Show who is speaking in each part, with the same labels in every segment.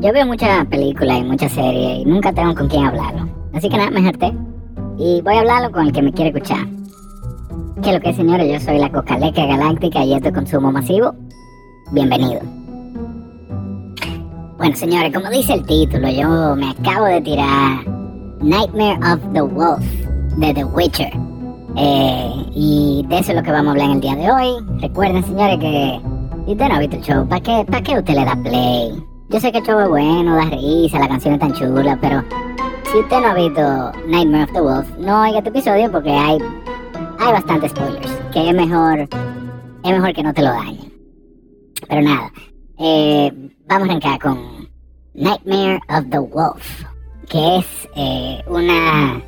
Speaker 1: yo veo muchas películas y muchas series y nunca tengo con quién hablarlo. Así que nada, me harté. Y voy a hablarlo con el que me quiere escuchar. Que lo que es, señores, yo soy la Cocaleca Galáctica y esto es consumo masivo. Bienvenido. Bueno, señores, como dice el título, yo me acabo de tirar Nightmare of the Wolf de The Witcher. Eh, y de eso es lo que vamos a hablar en el día de hoy. Recuerden, señores, que si usted no ha visto el show, ¿para qué, ¿para qué usted le da play? Yo sé que el show es bueno, da risa, la canción es tan chula, pero si usted no ha visto Nightmare of the Wolf, no oiga este episodio porque hay, hay bastantes spoilers. Que es mejor, es mejor que no te lo dañen. Pero nada, eh, vamos a arrancar con Nightmare of the Wolf, que es eh, una,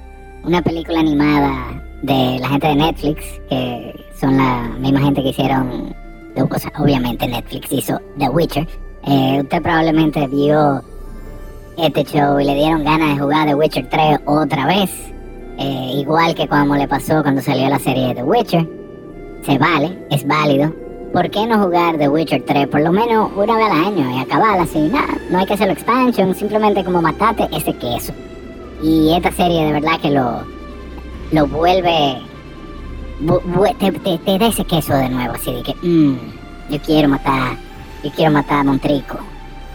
Speaker 1: una película animada de la gente de Netflix, que son la misma gente que hicieron, obviamente Netflix hizo The Witcher. Eh, usted probablemente vio este show y le dieron ganas de jugar The Witcher 3 otra vez. Eh, igual que como le pasó cuando salió la serie de The Witcher. Se vale, es válido. ¿Por qué no jugar The Witcher 3 por lo menos una vez al año y acabarla así? Nada, no hay que hacerlo expansion, simplemente como matate ese queso. Y esta serie de verdad que lo, lo vuelve... te, te, da ese queso de nuevo, así de que, mmm, yo quiero matar, yo quiero matar a Montrico,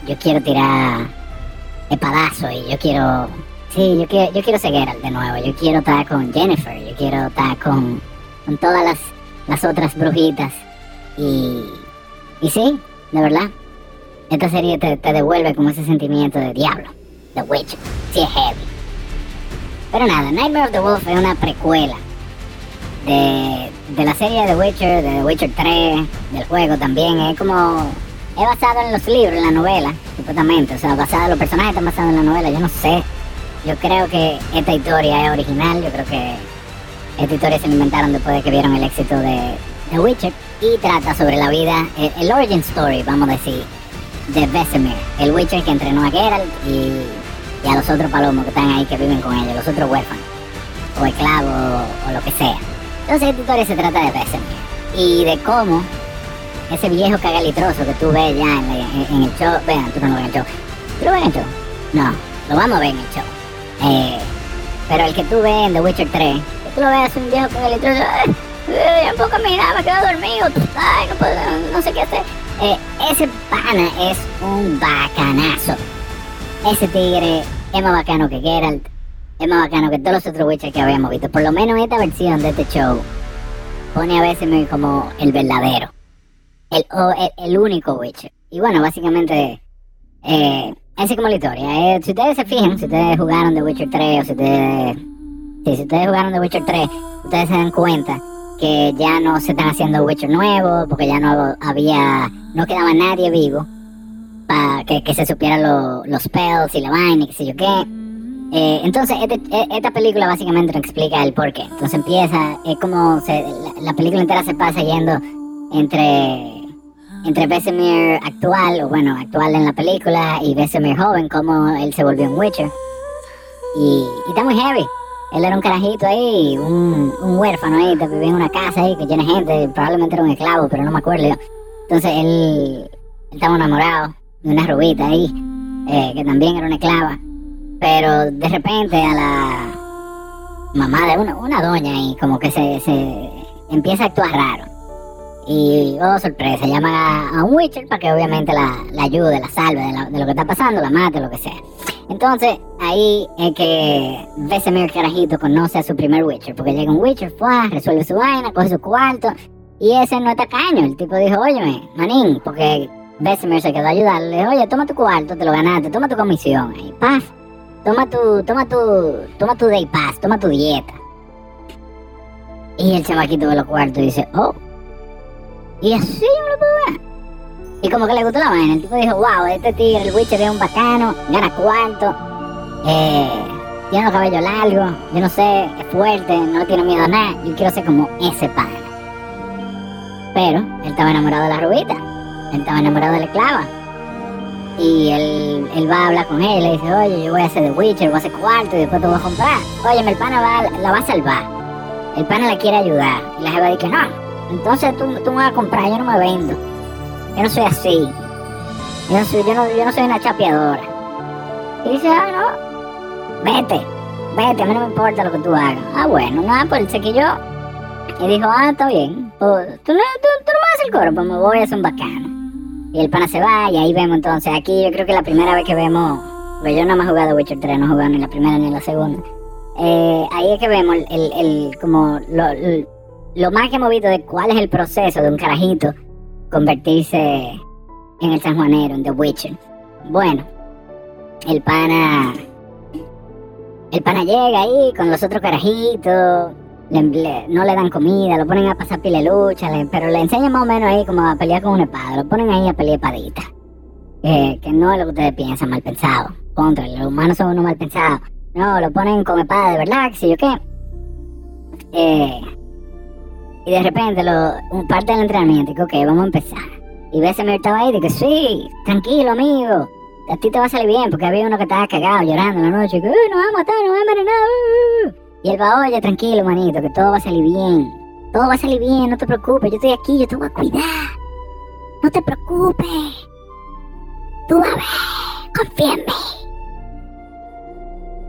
Speaker 1: yo quiero tirar espadazo y yo quiero, sí, yo quiero, yo quiero seguir de nuevo, yo quiero estar con Jennifer, yo quiero estar con, con todas las, las otras brujitas y, y sí, de verdad, esta serie te, te devuelve como ese sentimiento de diablo, The Witch, sí es heavy. Pero nada, Nightmare of the Wolf es una precuela de, de la serie The Witcher, de The Witcher 3, del juego también. Es como. Es basado en los libros, en la novela, supuestamente. O sea, basado, los personajes están basados en la novela. Yo no sé. Yo creo que esta historia es original. Yo creo que esta historia se inventaron después de que vieron el éxito de The Witcher. Y trata sobre la vida, el, el origin story, vamos a decir, de Vesemir, el Witcher que entrenó a Geralt y y a los otros palomos que están ahí que viven con ellos, los otros huérfanos, o esclavos, o lo que sea. Entonces esta historia se trata de Vesemir y de cómo ese viejo cagalitroso que tú ves ya en, el show, vean, tú no lo ves en el show, ¿tú lo ves en el show? No, lo vamos a ver en el show. Eh, pero el que tú ves en The Witcher 3, que tú lo ves un viejo cagalitroso, eh, un poco mira, me quedo dormido, ay, no, puedo, no sé qué hacer. Eh, ese pana es un bacanazo. Ese tigre es más bacano que Geralt, es más bacano que todos los otros Witcher que habíamos visto. Por lo menos esta versión de este show pone a veces como el verdadero, el, el, único Witcher. Y bueno, básicamente, eh, es como la historia. Eh, si ustedes se fijan, si ustedes jugaron The Witcher 3 o si ustedes, si ustedes jugaron The Witcher 3, ustedes se dan cuenta que ya no se están haciendo Witcher nuevos, porque ya no había, no quedaba nadie vivo para que, se supieran los spells y la vaina y qué sé yo qué. Eh, entonces, este, e, esta película básicamente nos explica el por qué. Entonces empieza, es como la, película entera se pasa yendo entre entre Vesemir actual, bueno, actual en la película, y Vesemir joven, como él se volvió un Witcher. Y, está muy heavy. Él era un carajito ahí, un, huérfano ahí, que vivía en una casa ahí que tiene gente, probablemente era un esclavo, pero no me acuerdo. Entonces él, él estaba enamorado una rubita ahí, eh, que también era una esclava. Pero de repente a la mamá de una, una doña ahí, como que se, se empieza a actuar raro. Y, oh, sorpresa, llama a, un Witcher para que obviamente la, la ayude, la salve de, lo que está pasando, la mate, lo que sea. Entonces, ahí es que Vesemir Carajito conoce a su primer Witcher, porque llega un Witcher, fue, resuelve su vaina, coge su cuarto, y ese no está caño. El tipo dijo, óyeme, manín, porque Bessemer se quedó a ayudarle. Oye, toma tu cuarto, te lo ganaste, toma tu comisión. Y paz. Toma tu, toma tu, toma tu day pass, toma tu dieta. Y el chamaquito ve los cuartos y dice, oh. Y así yo lo puedo ver. Y como que le gustó la vaina. El tipo dijo, wow, este tigre, el Witcher es un bacano, gana cuarto. Eh, tiene los cabellos largos, yo no sé, es fuerte, no tiene miedo a nada. Yo quiero ser como ese pana. Pero él estaba enamorado de la rubita. Él estaba enamorado de la esclava. Y él, él va a hablar con él, le dice, oye, yo voy a hacer The Witcher, voy a hacer cuarto y después te voy a comprar. Oye, el pana va, la va a salvar. El pana la quiere ayudar. Y la jefa dice, no, entonces tú, tú me vas a comprar, yo no me vendo. Yo no soy así. Yo no soy, yo no, yo no soy una chapeadora. Y dice, ah, no, vete, vete, a mí no me importa lo que tú hagas. Ah, bueno, nada, pues se yo. Y dijo, ah, está bien, pues, tú, no, tú, tú no me haces el coro, pues me voy a hacer un bacano. Y el pana se va y ahí vemos entonces, aquí yo creo que la primera vez que vemos, pues yo no me he jugado Witcher 3, no he jugado ni la primera ni la segunda. Eh, ahí es que vemos el, el, como lo, lo, más que hemos visto de cuál es el proceso de un carajito convertirse en el sanjuanero, en The Witcher. Bueno, el pana. El pana llega ahí con los otros carajitos. no le dan comida, lo ponen a pasar pile lucha, pero le enseñan más o menos ahí como a pelear con una espada. Lo ponen ahí a pelear espadita. Eh, que no es lo que ustedes piensan, mal pensado. Contra, los humanos son unos mal pensados. No, lo ponen con espada de verdad, que sé yo qué. Eh, y de repente, lo, parte del entrenamiento, que ok, vamos a empezar. Y me estaba ahí, que sí, tranquilo, amigo. A ti te va a salir bien, porque había uno que estaba cagado llorando en la noche, que no va a matar, no va a envenenar. Y él va, oye, tranquilo, manito, que todo va a salir bien. Todo va a salir bien, no te preocupes, yo estoy aquí, yo te voy a cuidar. No te preocupes. Tú vas a ver, confía en mí.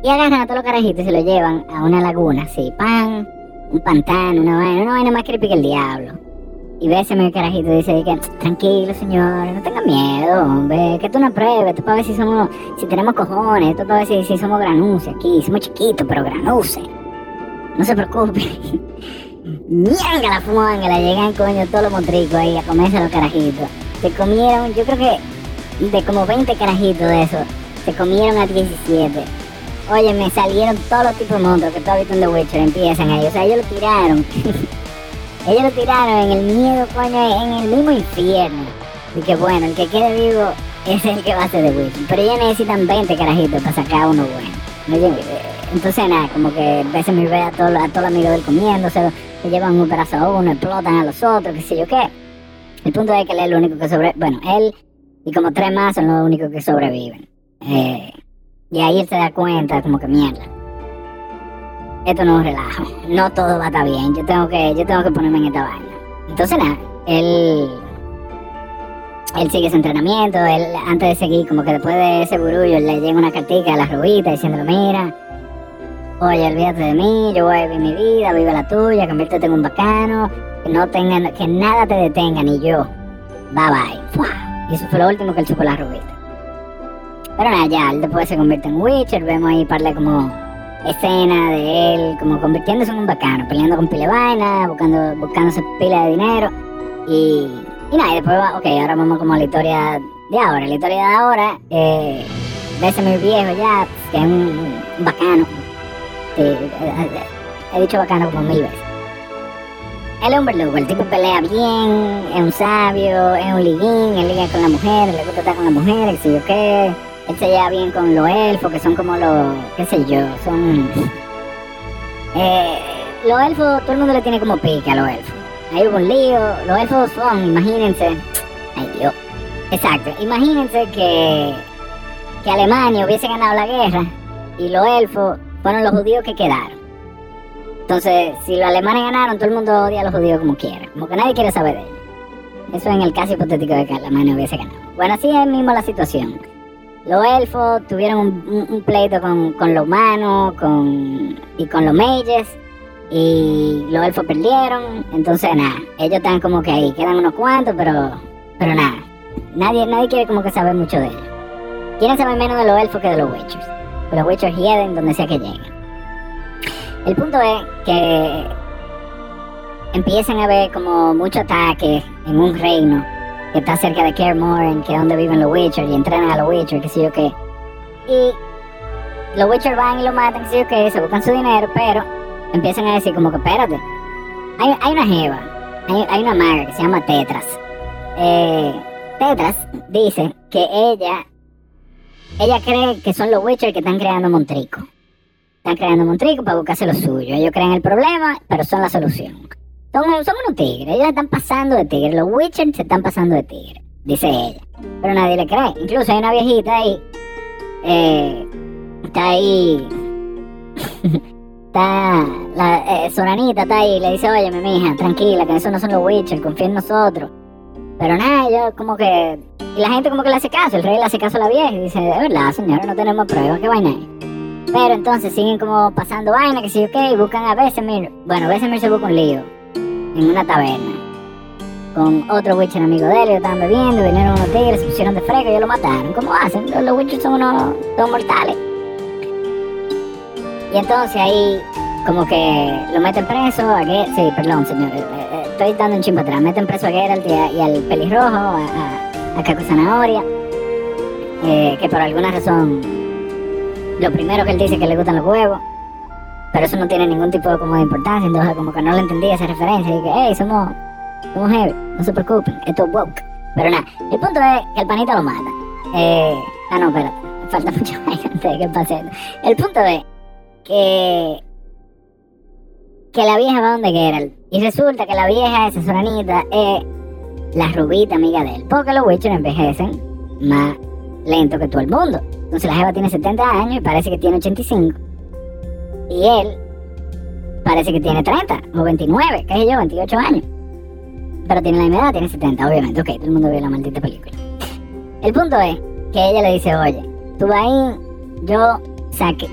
Speaker 1: Y agarran a todos los carajitos y se lo llevan a una laguna, así, pan, un pantano, una vaina, una vaina más creepy que el diablo. Y ve ese medio carajito y dice que, tranquilo señor, no tenga miedo, hombre, que tú no pruebes, esto para ver si somos, si tenemos cojones, esto para ver si, si somos granuces aquí, somos chiquitos, pero granuces. No se preocupe. Mierda la fumanga, llegan coño todos los montricos ahí a comerse los carajitos. Se comieron, yo creo que de como 20 carajitos de esos, se comieron a 17. Oye, me salieron todos los tipos de monstruos que tú has visto en The Witcher, empiezan ahí. O sea, ellos lo tiraron. ellos lo tiraron en el miedo, coño, en el mismo infierno. Y que bueno, el que quede vivo es el que va a ser The Witcher. Pero ellos necesitan 20 carajitos para sacar uno bueno. Entonces nada, como que veces me ve a todos a todos los amigos del comiéndose, se llevan un pedazo a uno, explotan a los otros, qué sé yo qué. El punto es que él es el único que sobrevive. Bueno, él y como tres más son los únicos que sobreviven. Eh, y ahí él se da cuenta, como que mierda. Esto no es relajo. No todo va a estar bien. Yo tengo que, yo tengo que ponerme en esta vaina. Entonces él. Él sigue su entrenamiento, él antes de seguir, como que después de ese burullo, le llega una cartica a la rubita diciéndole, mira, oye, olvídate de mí, yo voy a vivir mi vida, vive la tuya, conviértete en un bacano, que no tengan, que nada te detenga, ni yo. Bye bye. Y eso fue lo último que él supo la rubita. Pero nada, ya, él después se convierte en Witcher, vemos ahí parle como escena de él como convirtiéndose en un bacano, peleando con pila vaina, buscando, buscándose pila de dinero. Y, y nada, y después va, ok, ahora vamos como a la historia de ahora. La historia de ahora, eh, ese muy viejo ya, que es un, bacano. he dicho bacano como mil veces. Él es un verdugo, el tipo pelea bien, es un sabio, es un liguín, él liga con la mujer, le gusta estar con la mujer, qué sé yo qué él se lleva bien con los elfos, que son como los, qué sé yo, son... Eh, los elfos, todo el mundo le tiene como pique a los elfos. Hay un lío, los elfos son, imagínense, ay Dios, exacto, imagínense que, que Alemania hubiese ganado la guerra y los elfos fueron los judíos que quedaron. Entonces, si los alemanes ganaron, todo el mundo odia a los judíos como quiera, como que nadie quiere saber de ellos. Eso en el caso hipotético de que Alemania hubiese ganado. Bueno, así es mismo la situación los elfos tuvieron un, pleito con, con, los humanos con, y con los mages. Y los elfos perdieron. Entonces, nada, ellos están como que ahí, quedan unos cuantos, pero, pero nada. Nadie, nadie quiere como que saber mucho de ellos. Quieren saber menos de los elfos que de los witchers. Los witchers hieden donde sea que lleguen. El punto es que empiezan a haber como mucho ataque en un reino que está cerca de en que donde viven los Witcher y entrenan a los Witcher, que sé yo qué. Y los Witcher van y lo matan, que sé yo qué, se buscan su dinero, pero empiezan a decir como que espérate, hay, hay una jeva, hay, hay, una maga que se llama Tetras. Eh, Tetras dice que ella, ella cree que son los Witcher que están creando Montrico. Están creando Montrico para buscarse lo suyo. Ellos creen el problema, pero son la solución. Son, unos tigres, ellos están pasando de tigre, los Witcher se están pasando de tigre, dice ella. Pero nadie le cree. Incluso hay una viejita ahí, eh, está ahí, está, la eh, Soranita está ahí, le dice, oye, mi hija, tranquila, que esos no son los Witcher, confía en nosotros. Pero nada, ellos como que Y la gente como que le hace caso, el rey le hace caso a la vieja y dice, de verdad, señora, no tenemos pruebas, ¿qué vaina hay? Pero entonces siguen como pasando vaina, que sí, ok, buscan a Besemir. Bueno, Besemir se busca un lío en una taberna con otro Witcher amigo de él, ellos estaban bebiendo, vinieron unos tigres, se pusieron de frega y ellos lo mataron. ¿Cómo hacen? Los, los son unos son mortales. Y entonces ahí como que lo meten preso a Geralt, sí, perdón señor, eh, eh, estoy dando un chimpo atrás, meten preso a Geralt y, al pelirrojo, a, a, a Caco Zanahoria, eh, que por alguna razón lo primero que él dice es que le gustan los huevos, pero eso no tiene ningún tipo de, como de importancia, entonces como que no le entendí esa referencia y que, hey, somos, somos heavy, no se preocupen, esto es woke. Pero nada, el punto es que el panito lo mata. Eh, ah, no, espérate, falta mucho más que pase. El punto es que que la vieja va donde Geralt y resulta que la vieja esa Soranita es la rubita amiga de él porque los Witcher envejecen más lento que todo el mundo entonces la jeva tiene 70 años y parece que tiene 85 y él parece que tiene 30 o 29 qué sé yo 28 años pero tiene la misma edad tiene 70 obviamente ok todo el mundo vio la maldita película el punto es que ella le dice oye tú vas ahí yo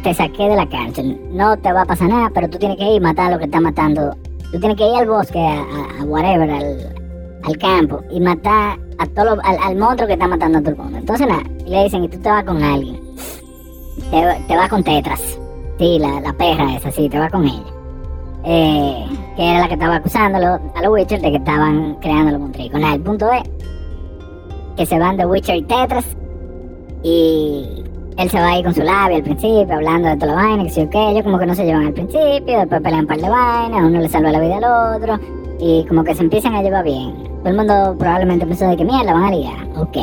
Speaker 1: te saqué de la cárcel. No te va a pasar nada, pero tú tienes que ir y matar a lo que está matando. Tú tienes que ir al bosque, a, a- a whatever, al, campo, y matar a todo lo- al, monstruo que está matando a todo el mundo. Entonces nada, le dicen, y tú te vas con alguien. Te vas con Tetras. Sí, la, la perra esa, sí, te vas con ella. Eh, que era la que estaba acusándolo a los Witcher de que estaban creando monstruos. Nada, el punto es que se van de Witcher y Tetras y él se va ahí con su labio al principio, hablando de toda la vaina, que sí o. Ellos como que no se llevan al principio, después pelean un par de vainas, uno le salva la vida al otro, y como que se empiezan a llevar bien. Todo el mundo probablemente pensó de que mierda, van a ligar. Ok,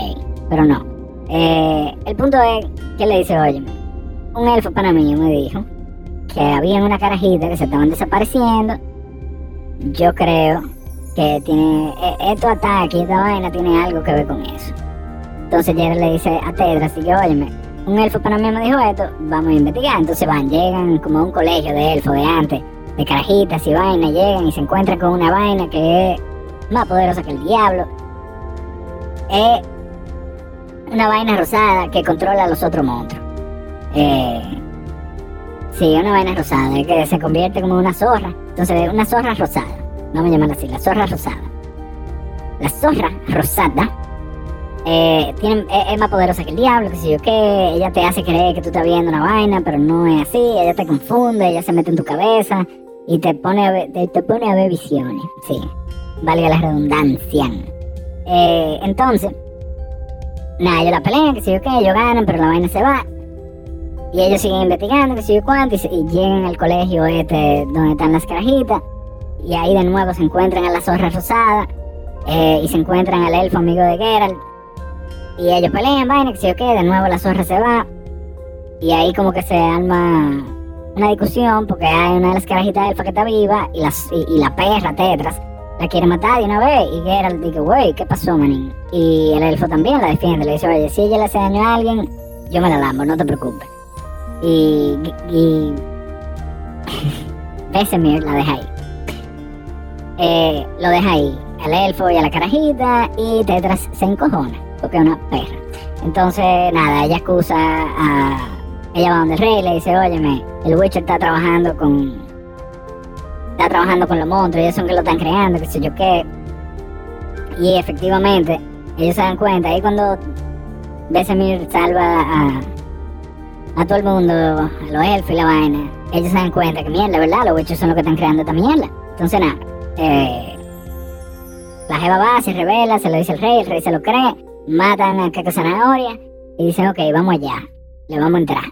Speaker 1: pero no. Eh, el punto es que le dice, oye, un elfo para mí me dijo que había una carajita que se estaban desapareciendo. Yo creo que tiene, estos ataques y esta vaina tiene algo que ver con eso. Entonces Jerry le dice a Tedra, así que óyeme, un elfo para mí me dijo esto, vamos a investigar. Entonces van, llegan como a un colegio de elfos de antes, de carajitas y vainas, llegan y se encuentran con una vaina que es más poderosa que el diablo. Es una vaina rosada que controla a los otros monstruos. Eh, sí, una vaina rosada, que se convierte como una zorra. Entonces, una zorra rosada. Vamos a llamarla así, la zorra rosada. La zorra rosada eh, tiene, es, más poderosa que el diablo, que si yo qué, ella te hace creer que tú estás viendo una vaina, pero no es así, ella te confunde, ella se mete en tu cabeza y te pone a ver, te, pone a ver visiones, sí, valga la redundancia. Eh, entonces, nada, ellos la pelean, que si yo qué, ellos ganan, pero la vaina se va. Y ellos siguen investigando, que si yo cuánto, y, llegan al colegio este donde están las carajitas. Y ahí de nuevo se encuentran a la zorra rosada. eh, y se encuentran al elfo amigo de Geralt. Y ellos pelean, vaina, que si yo qué, de nuevo la zorra se va. Y ahí como que se arma una discusión porque hay una de las carajitas elfa que está viva y, las, y, la perra Tetras la quiere matar de una vez. Y Geralt dice, wey, ¿qué pasó, manín? Y el elfo también la defiende, le dice, oye, si ella le hace daño a alguien, yo me la lambo, no te preocupes. Y, y Vesemir la deja ahí. Eh, lo deja ahí, al elfo y a la carajita, y Tetras se encojona, porque es una perra. Entonces, nada, ella acusa a. Ella va donde el rey le dice, óyeme, el Witcher está trabajando con. Está trabajando con los monstruos, ellos son que lo están creando, qué sé yo qué. Y efectivamente, ellos se dan cuenta, ahí cuando Vesemir salva a, a todo el mundo, a los elfos y la vaina, ellos se dan cuenta que mierda, ¿verdad? Los Witchers son los que están creando esta mierda. Entonces, nada, eh, la jeva va, se revela, se lo dice el rey, el rey se lo cree, matan a Caco Zanahoria y dicen, ok, vamos allá, le vamos a entrar.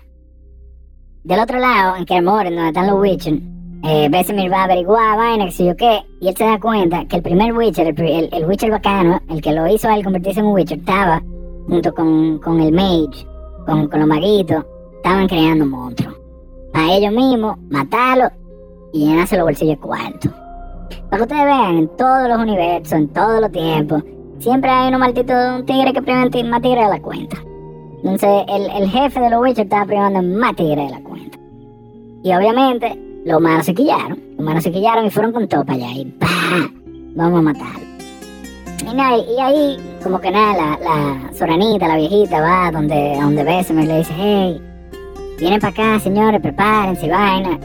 Speaker 1: Del otro lado, en Kermoren, donde están los Witchers, eh, va a averiguar vaina, que sé yo qué, y él se da cuenta que el primer Witcher, el, el, el Witcher bacano, el que lo hizo a él convertirse en un Witcher, estaba junto con, con el Mage, con, con los maguitos, estaban creando monstruos. Para ellos mismos, matarlos y llenarse los bolsillos de cuarto. Para que ustedes vean, en todos los universos, en todos los tiempos, siempre hay uno maldito de un tigre que prima en más tigre de la cuenta. Entonces, el, el jefe de los Witcher estaba primando en más tigre de la cuenta. Y obviamente, los humanos se quillaron. Los humanos se quillaron y fueron con todo para allá. Y ¡pah! Vamos a matarlo. Y, nada, y ahí como que nada, la, la Soranita, la viejita, va donde, a donde Bessemer le dice, hey, vienen para acá, señores, prepárense, vaina.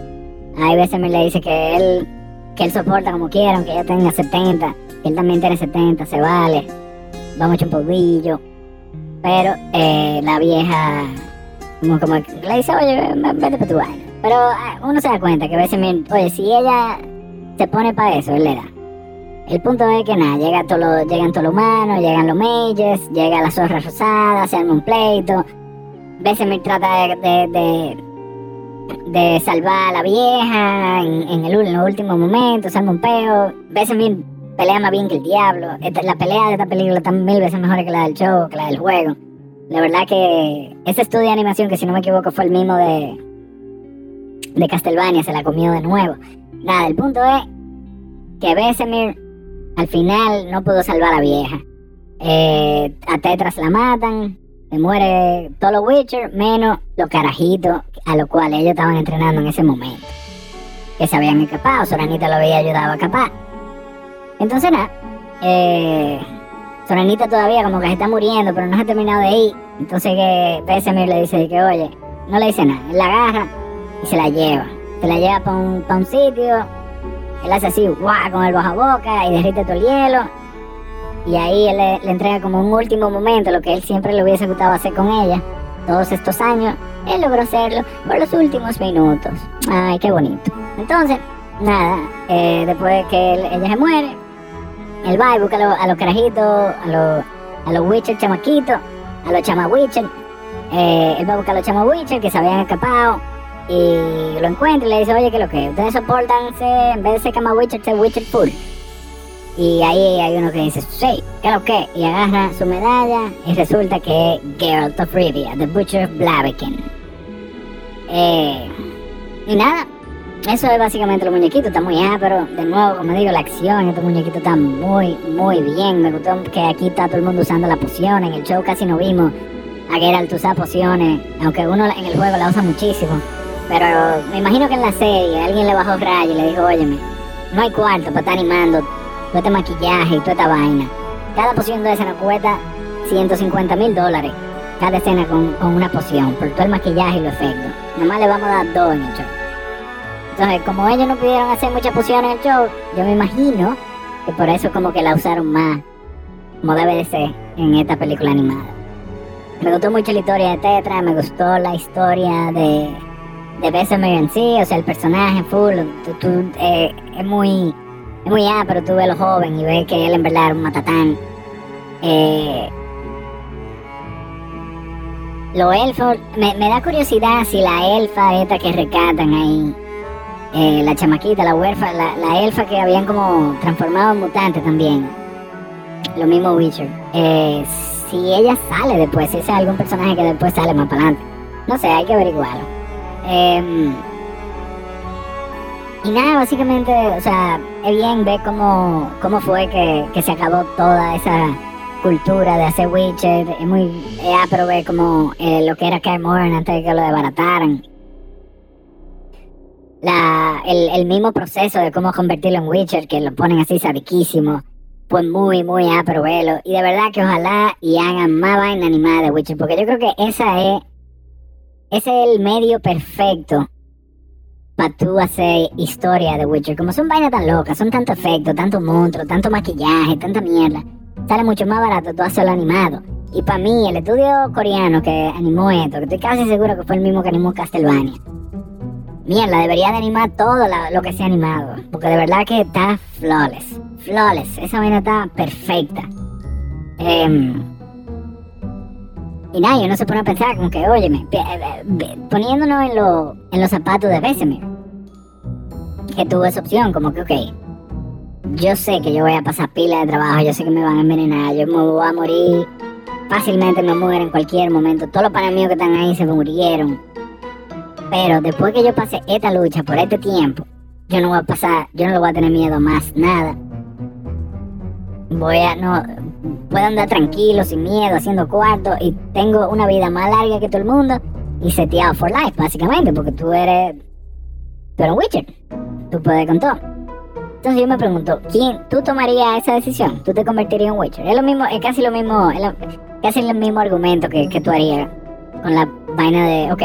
Speaker 1: Ahí Bessemer le dice que él, que él soporta como quiera, aunque ella tenga 70, que él también tiene 70, se vale, vamos a echar un poquillo. Pero eh, la vieja, como, le dice, oye, vete para tu vaina. Pero ah, uno se da cuenta que Bessemer, oye, si ella se pone para eso, él le da. El punto es que nada, llega todo llegan todos los humanos, llegan los Mages, llega la zorra rosada, se arma un pleito. Bessemer trata de, de, de, salvar a la vieja en, el, en los últimos momentos, se arma un peo. Bessemer pelea más bien que el diablo. la pelea de esta película está mil veces mejor que la del show, que la del juego. La verdad que ese estudio de animación, que si no me equivoco fue el mismo de, de Castlevania, se la comió de nuevo. Nada, el punto es que Bessemer al final no pudo salvar a la vieja. Eh, a Tetras la matan, se muere todo los Witcher, menos los carajitos a los cuales ellos estaban entrenando en ese momento. Que se habían escapado, Soranita lo había ayudado a escapar. Entonces nada, eh, Soranita todavía como que se está muriendo, pero no se ha terminado de ir. Entonces que Besemir le dice que oye, no le dice nada, él la agarra y se la lleva. Se la lleva para un, sitio él hace así, guau, con el baja boca y derrite todo el hielo. Y ahí él le, entrega como un último momento lo que él siempre le hubiese gustado hacer con ella. Todos estos años, él logró hacerlo por los últimos minutos. Ay, qué bonito. Entonces, nada, eh, después de que ella se muere, él va y busca a, los carajitos, a los, a los Witcher chamaquitos, a los chama Witcher. Eh, él va a buscar a los chama Witcher que se habían escapado y lo encuentra y le dice, oye, que lo que ustedes soportan en vez de ser Kama Witcher, ser Witcher Full. Y ahí hay uno que dice, sí, ¿qué lo que? Y agarra su medalla y resulta que es Geralt of Rivia, The Butcher of Blaviken. Eh, y nada, eso es básicamente los muñequitos, está muy pero De nuevo, como digo, la acción, estos muñequitos están muy, muy bien. Me gustó que aquí está todo el mundo usando la poción. En el show casi no vimos a Geralt usar pociones, aunque uno en el juego la usa muchísimo. Pero me imagino que en la serie alguien le bajó rayo y le dijo, óyeme, no hay cuarto para estar animando todo este maquillaje y toda esta vaina. Cada poción de esa nos cuesta 150 mil dólares. Cada escena con, una poción, por todo el maquillaje y los efectos. Nomás le vamos a dar dos en el show. Entonces, como ellos no pudieron hacer muchas pociones en el show, yo me imagino que por eso como que la usaron más, como debe de ser, en esta película animada. Me gustó mucho la historia de Tetra, me gustó la historia de de Bessemer en sí, o sea, el personaje full, tú, eh, es muy, es muy ah, pero tú ves lo joven y ves que él en verdad era un matatán. Eh, los elfos, me, da curiosidad si la elfa esta que recatan ahí, eh, la chamaquita, la huérfana, la, elfa que habían como transformado en mutante también, lo mismo Witcher, eh, si ella sale después, si es algún personaje que después sale más para adelante, no sé, hay que averiguarlo. Em, y nada, básicamente, o sea, es bien ver cómo, cómo fue que, se acabó toda esa cultura de hacer Witcher. Es muy es pero ver como eh, lo que era Kaer antes de que lo desbarataran. La, el, mismo proceso de cómo convertirlo en Witcher, que lo ponen así sadiquísimo, pues muy, muy pero verlo. Y de verdad que ojalá y hagan más vaina animada de Witcher, porque yo creo que esa es ese es el medio perfecto para tú hacer historia de Witcher. Como son vainas tan locas, son tanto efecto, tanto monstruo, tanto maquillaje, tanta mierda. Sale mucho más barato tú hacerlo animado. Y para mí, el estudio coreano que animó esto, que estoy casi seguro que fue el mismo que animó Castlevania. Mierda, debería de animar todo lo que se ha animado. Porque de verdad que está flawless. Flawless. Esa vaina está perfecta. Eh, y nadie no se pone a pensar como que, óyeme, eh, poniéndonos en, lo, en los zapatos de Bessemer, que tuvo esa opción, como que, ok, yo sé que yo voy a pasar pila de trabajo, yo sé que me van a envenenar, yo me voy a morir, fácilmente me muero en cualquier momento, todos los panes míos que están ahí se murieron. Pero después que yo pase esta lucha por este tiempo, yo no voy a pasar, yo no le voy a tener miedo más nada. Voy a, no, puedo andar tranquilo, sin miedo, haciendo cuarto y tengo una vida más larga que todo el mundo y seteado for life, básicamente, porque tú eres. Tú eres un Witcher. Tú puedes con todo. Entonces yo me pregunto, ¿quién, tú tomarías esa decisión? ¿Tú te convertirías en Witcher? Es lo mismo, es casi lo mismo, es lo- casi el mismo argumento que, que tú harías con la vaina de, ok,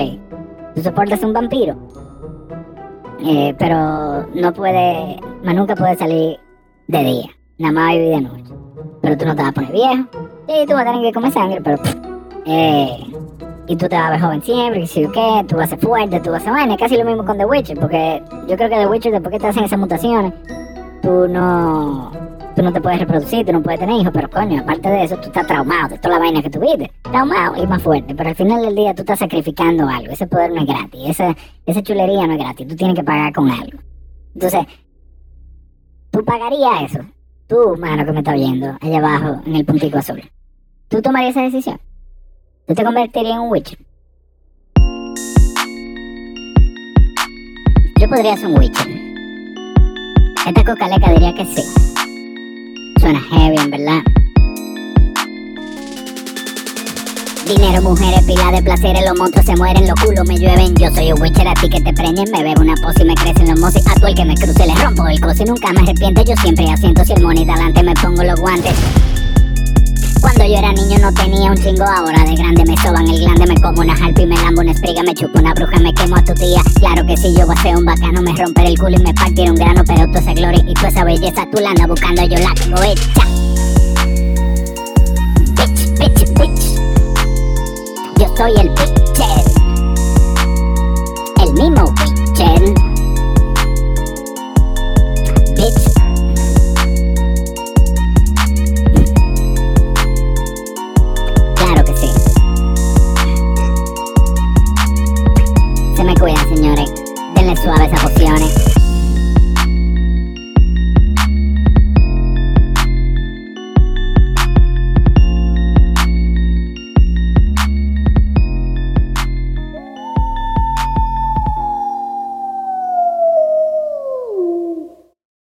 Speaker 1: tú soportas un vampiro, eh, pero no puede, más nunca puede salir de día, nada más vivir de noche. Pero tú no te vas a poner viejo, sí, tú vas a tener que comer sangre, pero, eh, y tú te vas a ver joven siempre, que si o qué, tú vas a ser fuerte, tú vas a ser vaina, es casi lo mismo con The Witcher, porque yo creo que The Witcher después que te hacen esas mutaciones, tú no tú no te puedes reproducir, tú no puedes tener hijos, pero coño, aparte de eso, tú estás traumado de toda la vaina que tuviste. Traumado y más fuerte, pero al final del día tú estás sacrificando algo. Ese poder no es gratis, esa, esa chulería no es gratis, tú tienes que pagar con algo. Entonces, tú pagarías eso. Tú, mano, que me está oyendo, allá abajo, en el puntico azul. ¿Tú tomarías esa decisión? ¿Tú te convertirías en un Witcher? Yo podría ser un Witcher. Esta cocaleca diría que sí. Suena heavy, en verdad. Dinero, mujeres, pila de placeres, los monstruos se mueren, los culos me llueven. Yo soy un witcher, a ti que te preñen, me bebo una posa y me crecen los mozos. A tú el que me cruce le rompo el coso y nunca me arrepiente. Yo siempre asiento si el money de adelante me pongo los guantes. Cuando yo era niño no tenía un chingo, ahora de grande me soban el glande, me como una jalpa y me lambo una espiga, me chupo una bruja, me quemo a tu tía. Claro que si yo voy a ser un bacano, me romper el culo y me partir un grano, pero toda esa gloria y toda esa belleza tú la andas buscando, yo la tengo hecha. Yo